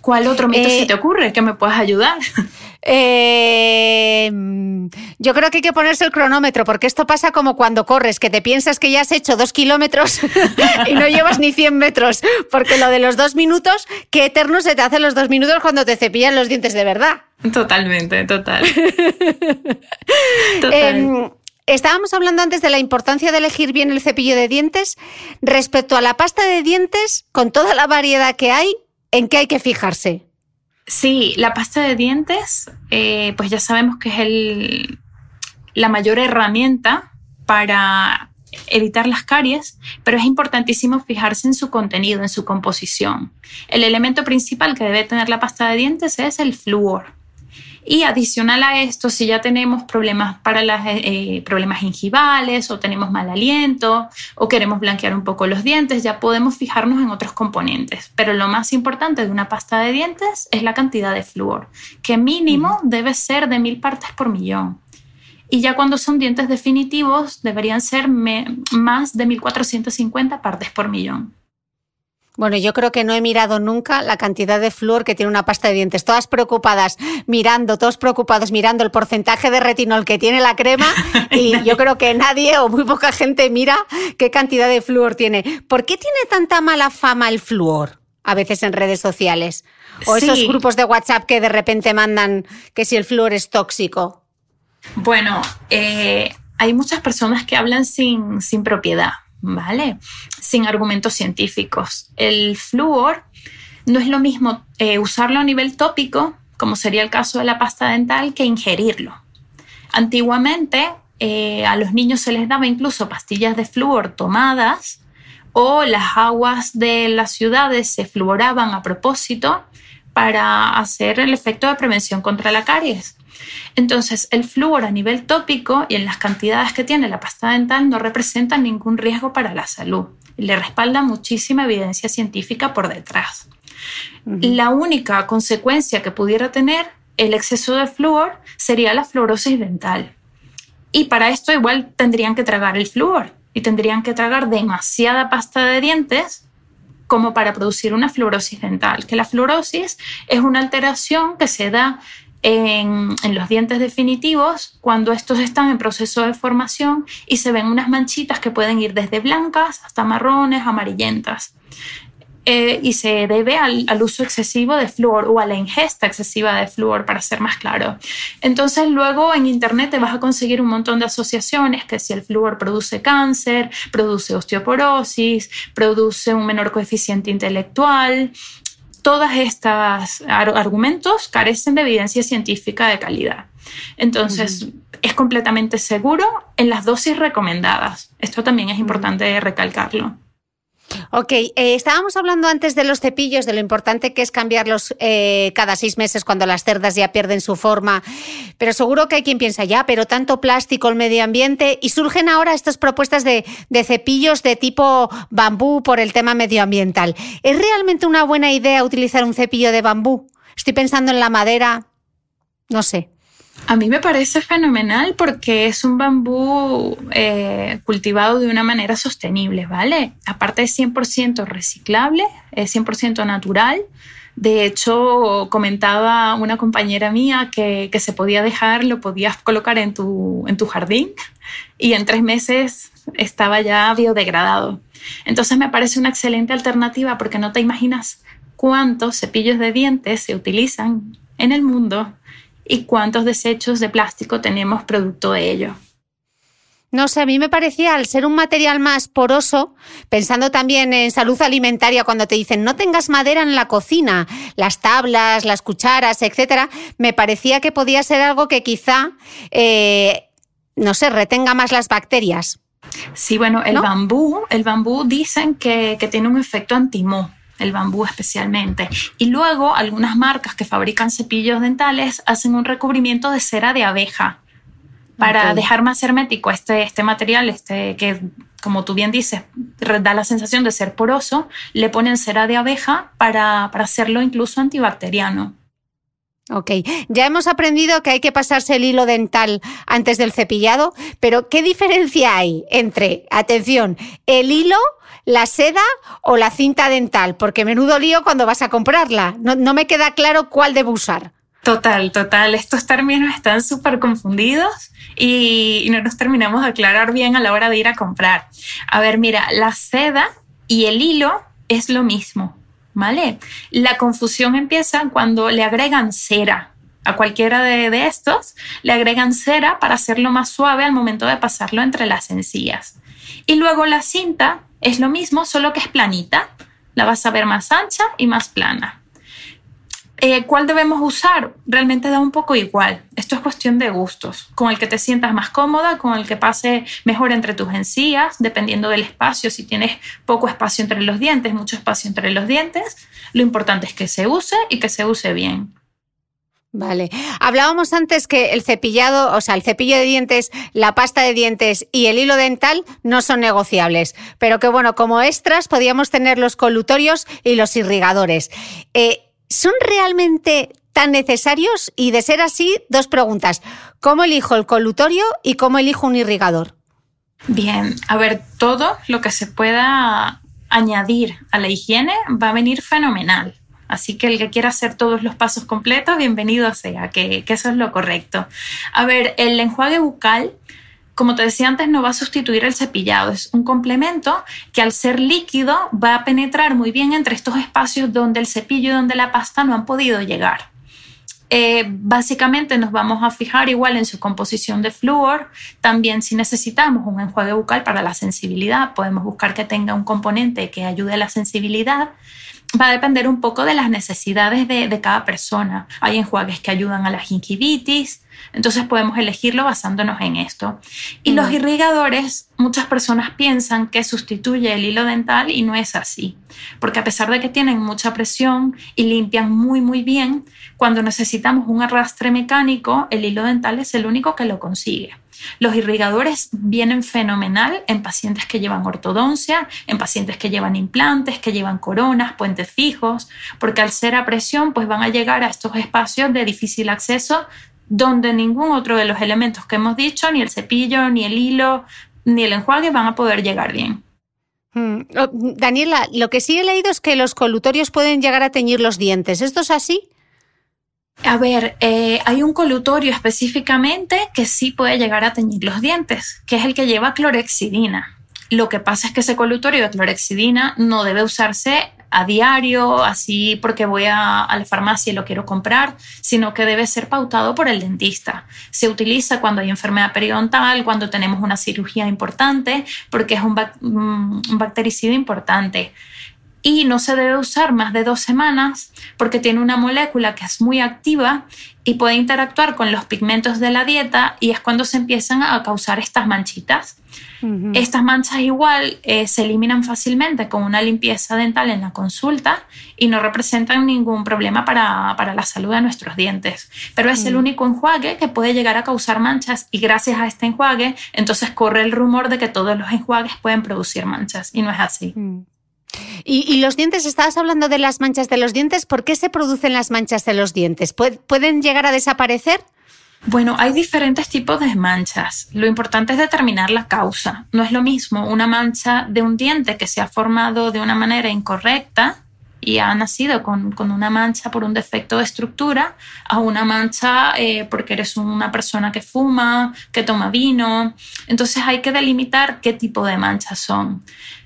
¿Cuál otro mito se eh, te ocurre que me puedas ayudar? Eh, yo creo que hay que ponerse el cronómetro, porque esto pasa como cuando corres, que te piensas que ya has hecho dos kilómetros y no llevas ni 100 metros, porque lo de los dos minutos, qué eterno se te hacen los dos minutos cuando te cepillan los dientes de verdad. Totalmente, total. Em, estábamos hablando antes de la importancia de elegir bien el cepillo de dientes. Respecto a la pasta de dientes, con toda la variedad que hay, ¿en qué hay que fijarse? Sí, la pasta de dientes, eh, pues ya sabemos que es el, la mayor herramienta para evitar las caries, pero es importantísimo fijarse en su contenido, en su composición. El elemento principal que debe tener la pasta de dientes es el flúor. Y adicional a esto, si ya tenemos problemas para las, eh, eh, problemas gingivales o tenemos mal aliento o queremos blanquear un poco los dientes, ya podemos fijarnos en otros componentes. Pero lo más importante de una pasta de dientes es la cantidad de flúor, que mínimo debe ser de mil partes por millón. Y ya cuando son dientes definitivos, deberían ser más de 1450 partes por millón. Bueno, yo creo que no he mirado nunca la cantidad de flúor que tiene una pasta de dientes. Todas preocupadas mirando, todos preocupados mirando el porcentaje de retinol que tiene la crema y yo creo que nadie o muy poca gente mira qué cantidad de flúor tiene. ¿Por qué tiene tanta mala fama el flúor? A veces en redes sociales. O esos grupos de WhatsApp que de repente mandan que si el flúor es tóxico. Bueno, eh, hay muchas personas que hablan sin, sin propiedad, ¿vale? Sin argumentos científicos. El flúor no es lo mismo eh, usarlo a nivel tópico, como sería el caso de la pasta dental, que ingerirlo. Antiguamente eh, a los niños se les daba incluso pastillas de flúor tomadas o las aguas de las ciudades se fluoraban a propósito para hacer el efecto de prevención contra la caries. Entonces, el flúor a nivel tópico y en las cantidades que tiene la pasta dental no representa ningún riesgo para la salud. Le respalda muchísima evidencia científica por detrás. La única consecuencia que pudiera tener el exceso de flúor sería la fluorosis dental. Y para esto igual tendrían que tragar el flúor y tendrían que tragar demasiada pasta de dientes como para producir una fluorosis dental, que la fluorosis es una alteración que se da en, los dientes definitivos cuando estos están en proceso de formación y se ven unas manchitas que pueden ir desde blancas hasta marrones, amarillentas. Eh, y se debe al, uso excesivo de flúor o a la ingesta excesiva de flúor, para ser más claro. Entonces, luego en Internet te vas a conseguir un montón de asociaciones que si el flúor produce cáncer, produce osteoporosis, produce un menor coeficiente intelectual, todos estos argumentos carecen de evidencia científica de calidad. Entonces, es completamente seguro en las dosis recomendadas. Esto también es importante recalcarlo. Ok, eh, estábamos hablando antes de los cepillos, de lo importante que es cambiarlos eh, cada seis meses cuando las cerdas ya pierden su forma, pero seguro que hay quien piensa ya, pero tanto plástico, el medio ambiente, y surgen ahora estas propuestas de, de cepillos de tipo bambú por el tema medioambiental. ¿Es realmente una buena idea utilizar un cepillo de bambú? Estoy pensando en la madera, no sé. A mí me parece fenomenal porque es un bambú eh, cultivado de una manera sostenible, ¿vale? Aparte es 100% reciclable, es 100% natural. De hecho, comentaba una compañera mía que, que, se podía dejar, lo podías colocar en tu, en tu jardín y en tres meses estaba ya biodegradado. Entonces me parece una excelente alternativa porque no te imaginas cuántos cepillos de dientes se utilizan en el mundo y cuántos desechos de plástico tenemos producto de ello. No sé, a mí me parecía, al ser un material más poroso, pensando también en salud alimentaria, cuando te dicen no tengas madera en la cocina, las tablas, las cucharas, etcétera, me parecía que podía ser algo que quizá, eh, no sé, retenga más las bacterias. Sí, bueno, el bambú, el bambú dicen que, que tiene un efecto antimó el bambú especialmente. Y luego algunas marcas que fabrican cepillos dentales hacen un recubrimiento de cera de abeja para dejar más hermético este, este material, este que como tú bien dices, da la sensación de ser poroso, le ponen cera de abeja para, para hacerlo incluso antibacteriano. Ok, ya hemos aprendido que hay que pasarse el hilo dental antes del cepillado, pero ¿qué diferencia hay entre, atención, el hilo la seda o la cinta dental, porque menudo lío cuando vas a comprarla. No, me queda claro cuál debo usar. Total, total. Estos términos están súper confundidos y, no nos terminamos de aclarar bien a la hora de ir a comprar. A ver, mira, la seda y el hilo es lo mismo, ¿vale? La confusión empieza cuando le agregan cera. A cualquiera de, de estos le agregan cera para hacerlo más suave al momento de pasarlo entre las encías. Y luego la cinta es lo mismo, solo que es planita. La vas a ver más ancha y más plana. Eh, ¿Cuál debemos usar? Realmente da un poco igual. Esto es cuestión de gustos. Con el que te sientas más cómoda, con el que pase mejor entre tus encías, dependiendo del espacio. Si tienes poco espacio entre los dientes, mucho espacio entre los dientes, lo importante es que se use y que se use bien. Vale. Hablábamos antes que el cepillado, o sea, el cepillo de dientes, la pasta de dientes y el hilo dental no son negociables, pero que bueno, como extras podíamos tener los colutorios y los irrigadores. Eh, ¿Son realmente tan necesarios? Y de ser así, dos preguntas. ¿Cómo elijo el colutorio y cómo elijo un irrigador? Bien, a ver, todo lo que se pueda añadir a la higiene va a venir fenomenal. Así que el que quiera hacer todos los pasos completos, bienvenido sea, que, que eso es lo correcto. A ver, el enjuague bucal como te decía antes, no va a sustituir el cepillado, es un complemento que al ser líquido va a penetrar muy bien entre estos espacios donde el cepillo y donde la pasta no han podido llegar. Eh, básicamente nos vamos a fijar igual en su composición de flúor. También si necesitamos un enjuague bucal para la sensibilidad, podemos buscar que tenga un componente que ayude a la sensibilidad va a depender un poco de las necesidades de, cada persona. Hay enjuagues que ayudan a la gingivitis, entonces podemos elegirlo basándonos en esto. Y los irrigadores, muchas personas piensan que sustituye el hilo dental y no es así, porque a pesar de que tienen mucha presión y limpian muy muy bien, cuando necesitamos un arrastre mecánico, el hilo dental es el único que lo consigue. Los irrigadores vienen fenomenal en pacientes que llevan ortodoncia, en pacientes que llevan implantes, que llevan coronas, puentes fijos, porque al ser a presión pues van a llegar a estos espacios de difícil acceso donde ningún otro de los elementos que hemos dicho, ni el cepillo, ni el hilo, ni el enjuague van a poder llegar bien. Mm, oh, Daniela, lo que sí he leído es que los colutorios pueden llegar a teñir los dientes. ¿Esto es así? A ver, eh, hay un colutorio específicamente que sí puede llegar a teñir los dientes, que es el que lleva clorexidina. Lo que pasa es que ese colutorio de clorexidina no debe usarse a diario, así porque voy a, la farmacia y lo quiero comprar, sino que debe ser pautado por el dentista. Se utiliza cuando hay enfermedad periodontal, cuando tenemos una cirugía importante, porque es un, un bactericida importante y no se debe usar más de dos semanas porque tiene una molécula que es muy activa y puede interactuar con los pigmentos de la dieta y es cuando se empiezan a causar estas manchitas. Estas manchas igual eh, se eliminan fácilmente con una limpieza dental en la consulta y no representan ningún problema para, la salud de nuestros dientes. Pero es el único enjuague que puede llegar a causar manchas y gracias a este enjuague entonces corre el rumor de que todos los enjuagues pueden producir manchas y no es así. Mm. Y, los dientes, estabas hablando de las manchas de los dientes. ¿Por qué se producen las manchas de los dientes? ¿Pueden llegar a desaparecer? Bueno, hay diferentes tipos de manchas. Lo importante es determinar la causa. No es lo mismo una mancha de un diente que se ha formado de una manera incorrecta y ha nacido con, una mancha por un defecto de estructura a una mancha eh, porque eres una persona que fuma, que toma vino. Entonces hay que delimitar qué tipo de manchas son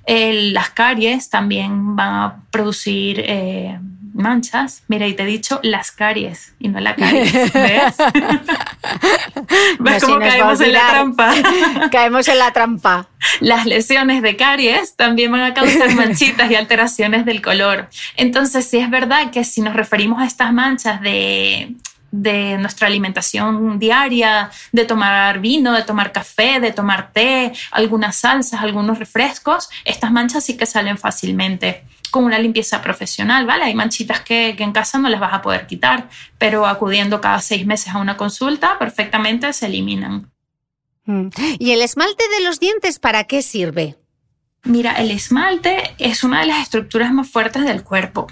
las caries también van a producir eh, manchas. Mira, y te he dicho las caries y no la caries. ¿Ves? ¿Ves cómo caemos en la trampa? caemos en la trampa. Las lesiones de caries también van a causar manchitas y alteraciones del color. Entonces, sí es verdad que si nos referimos a estas manchas de de nuestra alimentación diaria, de tomar vino, de tomar café, de tomar té, algunas salsas, algunos refrescos, estas manchas sí que salen fácilmente con una limpieza profesional, ¿vale? Hay manchitas que, en casa no les vas a poder quitar, pero acudiendo cada seis meses a una consulta, perfectamente se eliminan. Mm. ¿Y el esmalte de los dientes para qué sirve? Mira, el esmalte es una de las estructuras más fuertes del cuerpo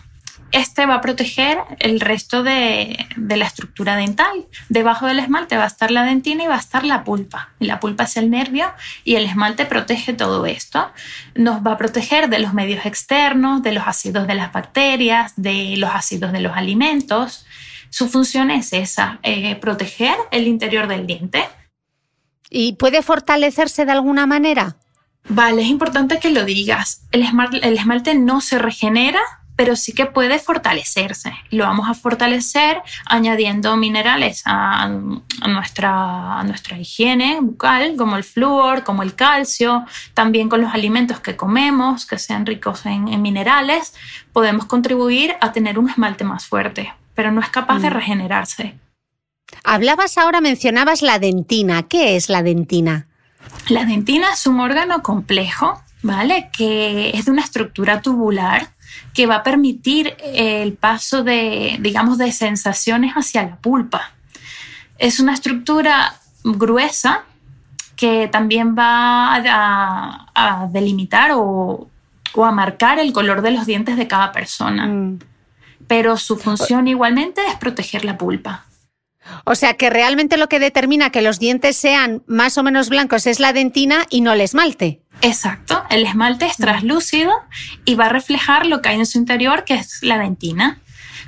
este va a proteger el resto de, la estructura dental. Debajo del esmalte va a estar la dentina y va a estar la pulpa. Y la pulpa es el nervio y el esmalte protege todo esto. Nos va a proteger de los medios externos, de los ácidos de las bacterias, de los ácidos de los alimentos. Su función es esa, eh, proteger el interior del diente. ¿Y puede fortalecerse de alguna manera? Vale, es importante que lo digas. el esmalte no se regenera pero sí que puede fortalecerse. Lo vamos a fortalecer añadiendo minerales a, nuestra, nuestra higiene bucal, como el flúor, como el calcio, también con los alimentos que comemos, que sean ricos en, en minerales, podemos contribuir a tener un esmalte más fuerte. pero no es capaz de mm. regenerarse. Hablabas ahora, mencionabas la dentina. ¿Qué es la dentina? La dentina es un órgano complejo, ¿vale? Que es de una estructura tubular que va a permitir el paso de, digamos, de sensaciones hacia la pulpa. Es una estructura gruesa que también va a, delimitar o, a marcar el color de los dientes de cada persona. Mm. Pero su función igualmente es proteger la pulpa. O sea que realmente lo que determina que los dientes sean más o menos blancos es la dentina y no el esmalte. Exacto, el esmalte es traslúcido y va a reflejar lo que hay en su interior, que es la dentina.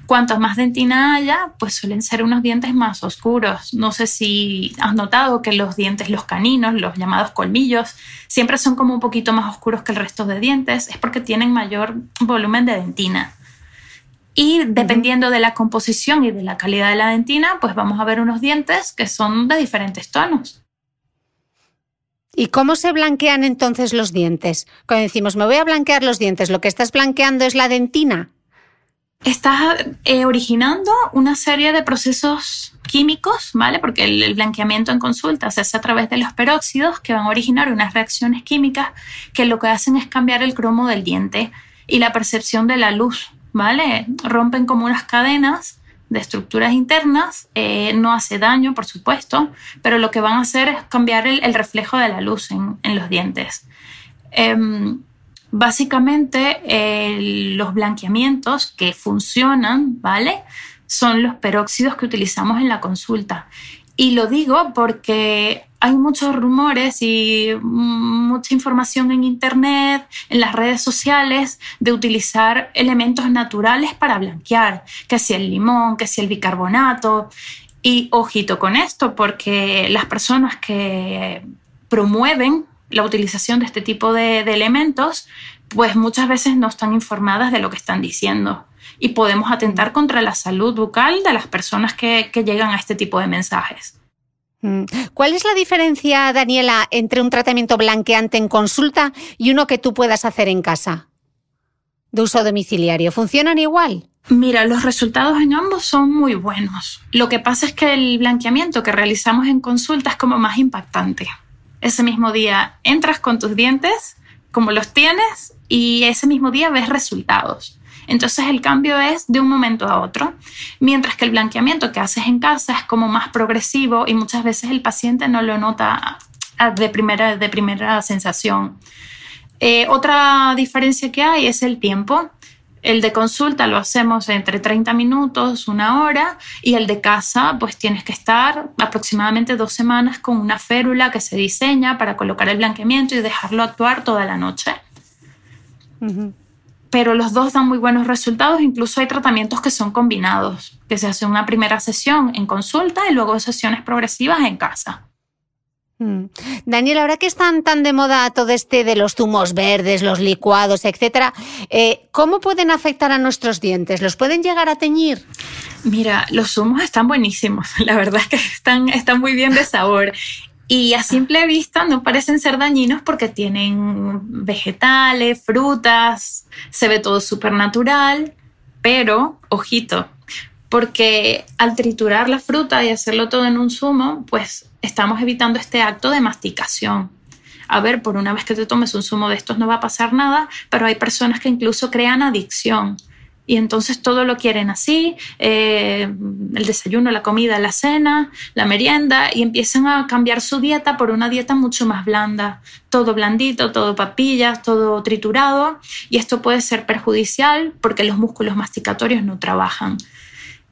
Cuanto más dentina haya, pues suelen ser unos dientes más oscuros. No sé si has notado que los dientes, los caninos, los llamados colmillos, siempre son como un poquito más oscuros que el resto de dientes. Es porque tienen mayor volumen de dentina. Y dependiendo de la composición y de la calidad de la dentina, pues vamos a ver unos dientes que son de diferentes tonos. ¿Y cómo se blanquean entonces los dientes? Cuando decimos, me voy a blanquear los dientes, ¿lo que estás blanqueando es la dentina? Estás eh, originando una serie de procesos químicos, ¿vale? Porque el, blanqueamiento en consulta se hace a través de los peróxidos que van a originar unas reacciones químicas que lo que hacen es cambiar el cromo del diente y la percepción de la luz. ¿vale? Rompen como unas cadenas de estructuras internas, eh, no hace daño, por supuesto, pero lo que van a hacer es cambiar el, reflejo de la luz en, los dientes. Em, básicamente, los blanqueamientos que funcionan, ¿vale? Son los peróxidos que utilizamos en la consulta. Y lo digo porque hay muchos rumores y mucha información en Internet, en las redes sociales, de utilizar elementos naturales para blanquear, que si el limón, que si el bicarbonato. Y ojito con esto, porque las personas que promueven la utilización de este tipo de, elementos, pues muchas veces no están informadas de lo que están diciendo. Y podemos atentar contra la salud bucal de las personas que llegan a este tipo de mensajes. Mm. ¿Cuál es la diferencia, Daniela, entre un tratamiento blanqueante en consulta y uno que tú puedas hacer en casa? De uso domiciliario. ¿Funcionan igual? Mira, los resultados en ambos son muy buenos. Lo que pasa es que el blanqueamiento que realizamos en consulta es como más impactante. Ese mismo día entras con tus dientes, como los tienes, y ese mismo día ves resultados. Entonces el cambio es de un momento a otro, mientras que el blanqueamiento que haces en casa es como más progresivo y muchas veces el paciente no lo nota de primera, de primera sensación. Eh, otra diferencia que hay es el tiempo. El de consulta lo hacemos entre 30 minutos, una hora, y el de casa, pues tienes que estar aproximadamente dos semanas con una férula que se diseña para colocar el blanqueamiento y dejarlo actuar toda la noche pero los dos dan muy buenos resultados. Incluso hay tratamientos que son combinados, que se hace una primera sesión en consulta y luego sesiones progresivas en casa. Mm. Daniel, ahora que están tan de moda todo este de los zumos verdes, los licuados, etcétera, eh, ¿cómo pueden afectar a nuestros dientes? ¿Los pueden llegar a teñir? Mira, los zumos están buenísimos. La verdad es que están, están muy bien de sabor y a simple vista no parecen ser dañinos porque tienen vegetales, frutas, se ve todo súper natural, pero ojito, porque al triturar la fruta y hacerlo todo en un zumo, pues estamos evitando este acto de masticación. A ver, por una vez que te tomes un zumo de estos no va a pasar nada, pero hay personas que incluso crean adicción y entonces todo lo quieren así, eh, el desayuno, la comida, la cena, la merienda, y empiezan a cambiar su dieta por una dieta mucho más blanda, todo blandito, todo papillas, todo triturado, y esto puede ser perjudicial porque los músculos masticatorios no trabajan.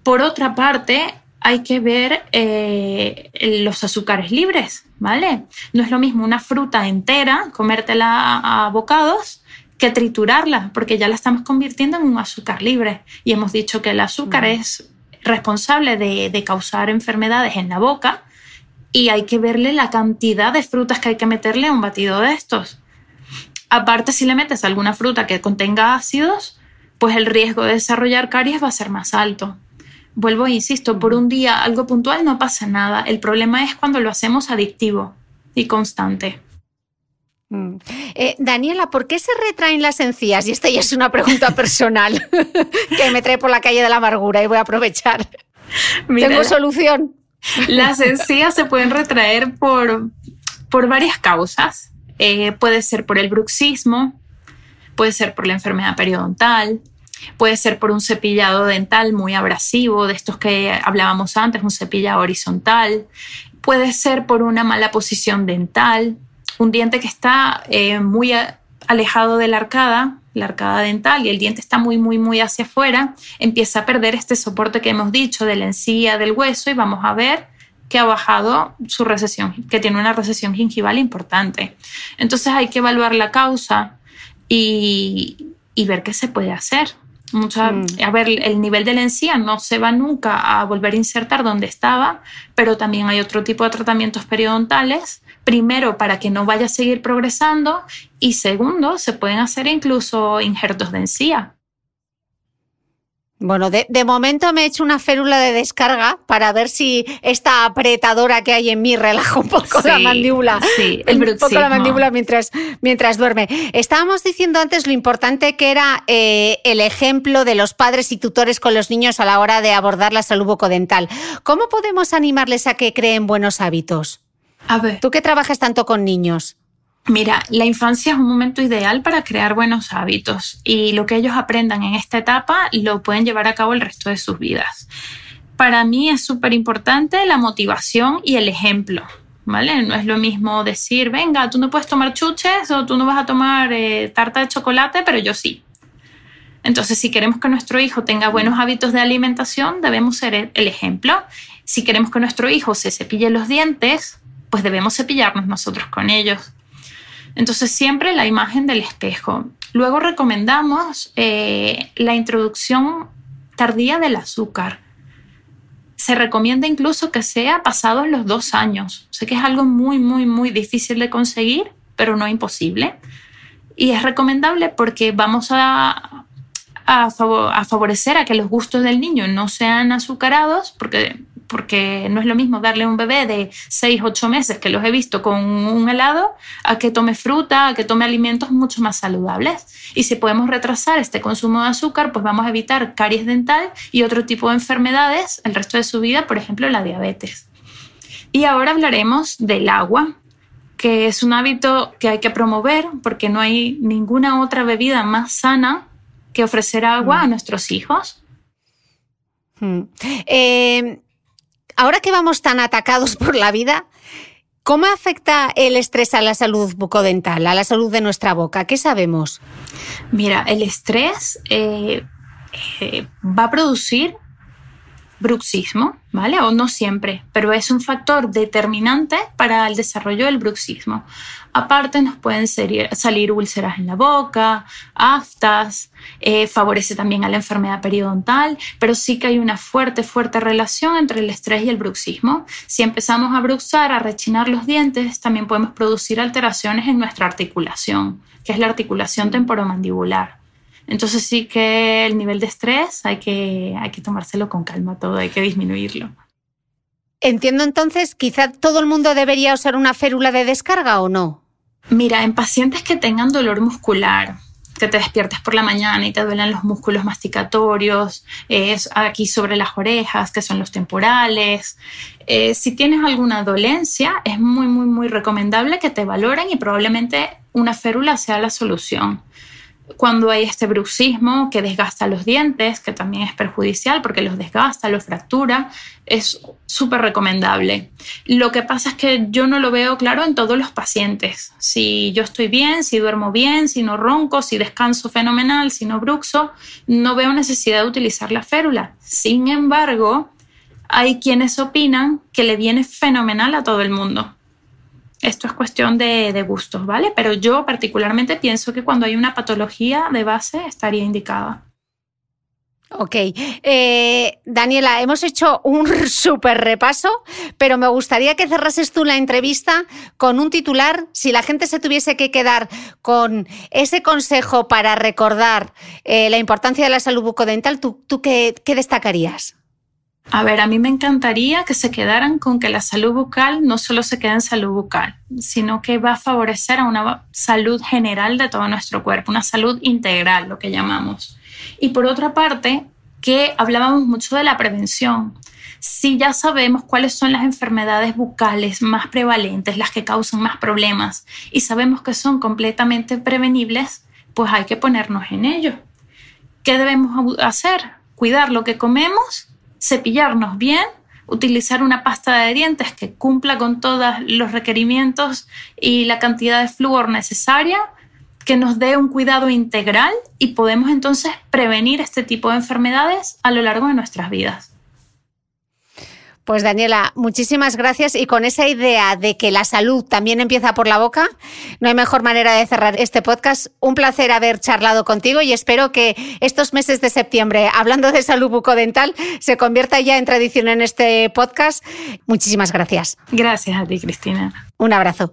Por otra parte, hay que ver eh, los azúcares libres, ¿vale? No es lo mismo una fruta entera, comértela a bocados, que triturarla, porque ya la estamos convirtiendo en un azúcar libre. Y hemos dicho que el azúcar es responsable de, causar enfermedades en la boca y hay que verle la cantidad de frutas que hay que meterle a un batido de estos. Aparte, si le metes alguna fruta que contenga ácidos, pues el riesgo de desarrollar caries va a ser más alto. Vuelvo e insisto, por un día algo puntual no pasa nada. El problema es cuando lo hacemos adictivo y constante. Mm. Eh, Daniela, ¿por qué se retraen las encías? Y esta ya es una pregunta personal que me trae por la calle de la amargura y voy a aprovechar. Tengo solución. Las encías se pueden retraer por, por varias causas. Eh, puede ser por el bruxismo, puede ser por la enfermedad periodontal, puede ser por un cepillado dental muy abrasivo, de estos que hablábamos antes, un cepillado horizontal, puede ser por una mala posición dental, un diente que está eh, muy alejado de la arcada, la arcada dental, y el diente está muy, muy, muy hacia afuera, empieza a perder este soporte que hemos dicho de la encía, del hueso, y vamos a ver que ha bajado su recesión, que tiene una recesión gingival importante. Entonces hay que evaluar la causa y, y ver qué se puede hacer. Mucha, mm. A ver, el nivel de la encía no se va nunca a volver a insertar donde estaba, pero también hay otro tipo de tratamientos periodontales. Primero, para que no vaya a seguir progresando y segundo, se pueden hacer incluso injertos de encía. Bueno, de, momento me he hecho una férula de descarga para ver si esta apretadora que hay en mí relaja un poco la mandíbula. Sí, el un poco la mandíbula mientras, mientras duerme. Estábamos diciendo antes lo importante que era eh, el ejemplo de los padres y tutores con los niños a la hora de abordar la salud bucodental. ¿Cómo podemos animarles a que creen buenos hábitos? A ver. Tú que trabajas tanto con niños. Mira, la infancia es un momento ideal para crear buenos hábitos y lo que ellos aprendan en esta etapa lo pueden llevar a cabo el resto de sus vidas. Para mí es súper importante la motivación y el ejemplo. ¿Vale? No es lo mismo decir, venga, tú no puedes tomar chuches o tú no vas a tomar eh, tarta de chocolate, pero yo sí. Entonces, si queremos que nuestro hijo tenga buenos hábitos de alimentación, debemos ser el ejemplo. Si queremos que nuestro hijo se cepille los dientes, pues debemos cepillarnos nosotros con ellos. Entonces siempre la imagen del espejo. Luego recomendamos eh, la introducción tardía del azúcar. Se recomienda incluso que sea pasados los dos años. Sé que es algo muy, muy, muy difícil de conseguir, pero no imposible. Y es recomendable porque vamos a, a, favorecer a que los gustos del niño no sean azucarados, porque porque no es lo mismo darle a un bebé de 6, 8 meses, que los he visto con un helado, a que tome fruta, a que tome alimentos mucho más saludables. Y si podemos retrasar este consumo de azúcar, pues vamos a evitar caries dental y otro tipo de enfermedades el resto de su vida, por ejemplo la diabetes. Y ahora hablaremos del agua, que es un hábito que hay que promover porque no hay ninguna otra bebida más sana que ofrecer agua a mm. nuestros hijos. Mm. Eh, ahora que vamos tan atacados por la vida, ¿cómo afecta el estrés a la salud bucodental, a la salud de nuestra boca? ¿Qué sabemos? Mira, el estrés eh, eh, va a producir bruxismo, ¿vale? O no siempre, pero es un factor determinante para el desarrollo del bruxismo. Aparte, nos pueden salir úlceras en la boca, aftas, eh, favorece también a la enfermedad periodontal, pero sí que hay una fuerte, fuerte relación entre el estrés y el bruxismo. Si empezamos a bruxar, a rechinar los dientes, también podemos producir alteraciones en nuestra articulación, que es la articulación temporomandibular. Entonces sí que el nivel de estrés hay que, hay que tomárselo con calma todo, hay que disminuirlo. Entiendo entonces, quizá todo el mundo debería usar una férula de descarga o no. Mira, en pacientes que tengan dolor muscular, que te despiertes por la mañana y te duelen los músculos masticatorios, es aquí sobre las orejas, que son los temporales. Eh, si tienes alguna dolencia, es muy, muy, muy recomendable que te valoren y probablemente una férula sea la solución cuando hay este bruxismo que desgasta los dientes, que también es perjudicial porque los desgasta, los fractura, es súper recomendable. Lo que pasa es que yo no lo veo claro en todos los pacientes. Si yo estoy bien, si duermo bien, si no ronco, si descanso fenomenal, si no bruxo, no veo necesidad de utilizar la férula. Sin embargo, hay quienes opinan que le viene fenomenal a todo el mundo. Esto es cuestión de, gustos, ¿vale? Pero yo particularmente pienso que cuando hay una patología de base estaría indicada. Ok. Eh, Daniela, hemos hecho un súper repaso, pero me gustaría que cerrases tú la entrevista con un titular. Si la gente se tuviese que quedar con ese consejo para recordar eh, la importancia de la salud bucodental, ¿tú, qué destacarías? A ver, a mí me encantaría que se quedaran con que la salud bucal no solo se quede en salud bucal, sino que va a favorecer a una salud general de todo nuestro cuerpo, una salud integral, lo que llamamos. Y por otra parte, que hablábamos mucho de la prevención. Si ya sabemos cuáles son las enfermedades bucales más prevalentes, las que causan más problemas, y sabemos que son completamente prevenibles, pues hay que ponernos en ello. ¿Qué debemos hacer? Cuidar lo que comemos cepillarnos bien, utilizar una pasta de dientes que cumpla con todos los requerimientos y la cantidad de flúor necesaria, que nos dé un cuidado integral y podemos entonces prevenir este tipo de enfermedades a lo largo de nuestras vidas. Pues Daniela, muchísimas gracias y con esa idea de que la salud también empieza por la boca, no hay mejor manera de cerrar este podcast. Un placer haber charlado contigo y espero que estos meses de septiembre, hablando de salud bucodental, se convierta ya en tradición en este podcast. Muchísimas gracias. Gracias a ti, Cristina. Un abrazo.